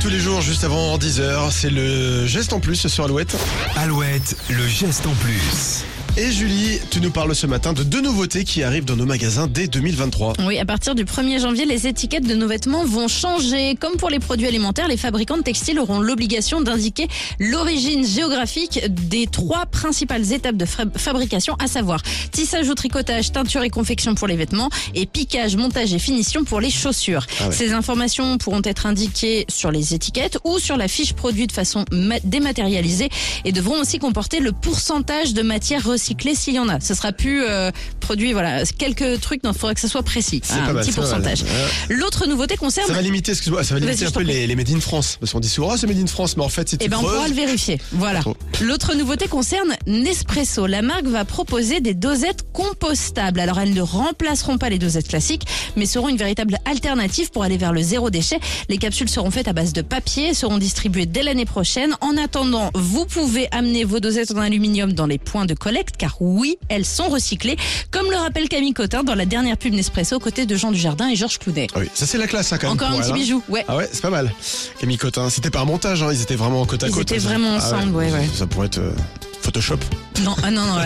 Tous les jours, juste avant 10h, c'est le geste en plus sur Alouette. Alouette, le geste en plus. Et Julie, tu nous parles ce matin de deux nouveautés qui arrivent dans nos magasins dès 2023. Oui, à partir du 1er janvier, les étiquettes de nos vêtements vont changer. Comme pour les produits alimentaires, les fabricants de textiles auront l'obligation d'indiquer l'origine géographique des trois principales étapes de fabrication, à savoir tissage ou tricotage, teinture et confection pour les vêtements et piquage, montage et finition pour les chaussures. Ah ouais. Ces informations pourront être indiquées sur les étiquettes ou sur la fiche produit de façon ma- dématérialisée et devront aussi comporter le pourcentage de matière recyclée s'il y en a. Ce sera plus euh, produit, voilà, quelques trucs, il faudra que ce soit précis. C'est un mal, petit c'est pourcentage. L'autre nouveauté concerne. Ça va limiter, excuse-moi, ça va limiter un peu les, les made in France. Parce qu'on dit souvent, ah, c'est made in France, mais en fait, tu Eh ben, on pourra le vérifier. Voilà. L'autre nouveauté concerne Nespresso. La marque va proposer des dosettes compostables. Alors, elles ne remplaceront pas les dosettes classiques, mais seront une véritable alternative pour aller vers le zéro déchet. Les capsules seront faites à base de papier seront distribuées dès l'année prochaine. En attendant, vous pouvez amener vos dosettes en aluminium dans les points de collecte, car oui, elles sont recyclées, comme le rappelle Camille Cotin dans la dernière pub Nespresso aux côtés de Jean Dujardin et Georges Clounet. Ah oui, ça c'est la classe, hein, quand même. Encore un petit hein. bijou, ouais. Ah ouais, c'est pas mal. Camille Cotin, c'était pas un montage, hein, ils étaient vraiment côte à Ils côte. étaient hein, vraiment Ah ensemble, ouais, ouais. Ça pourrait être euh, Photoshop. Non, ah non, non,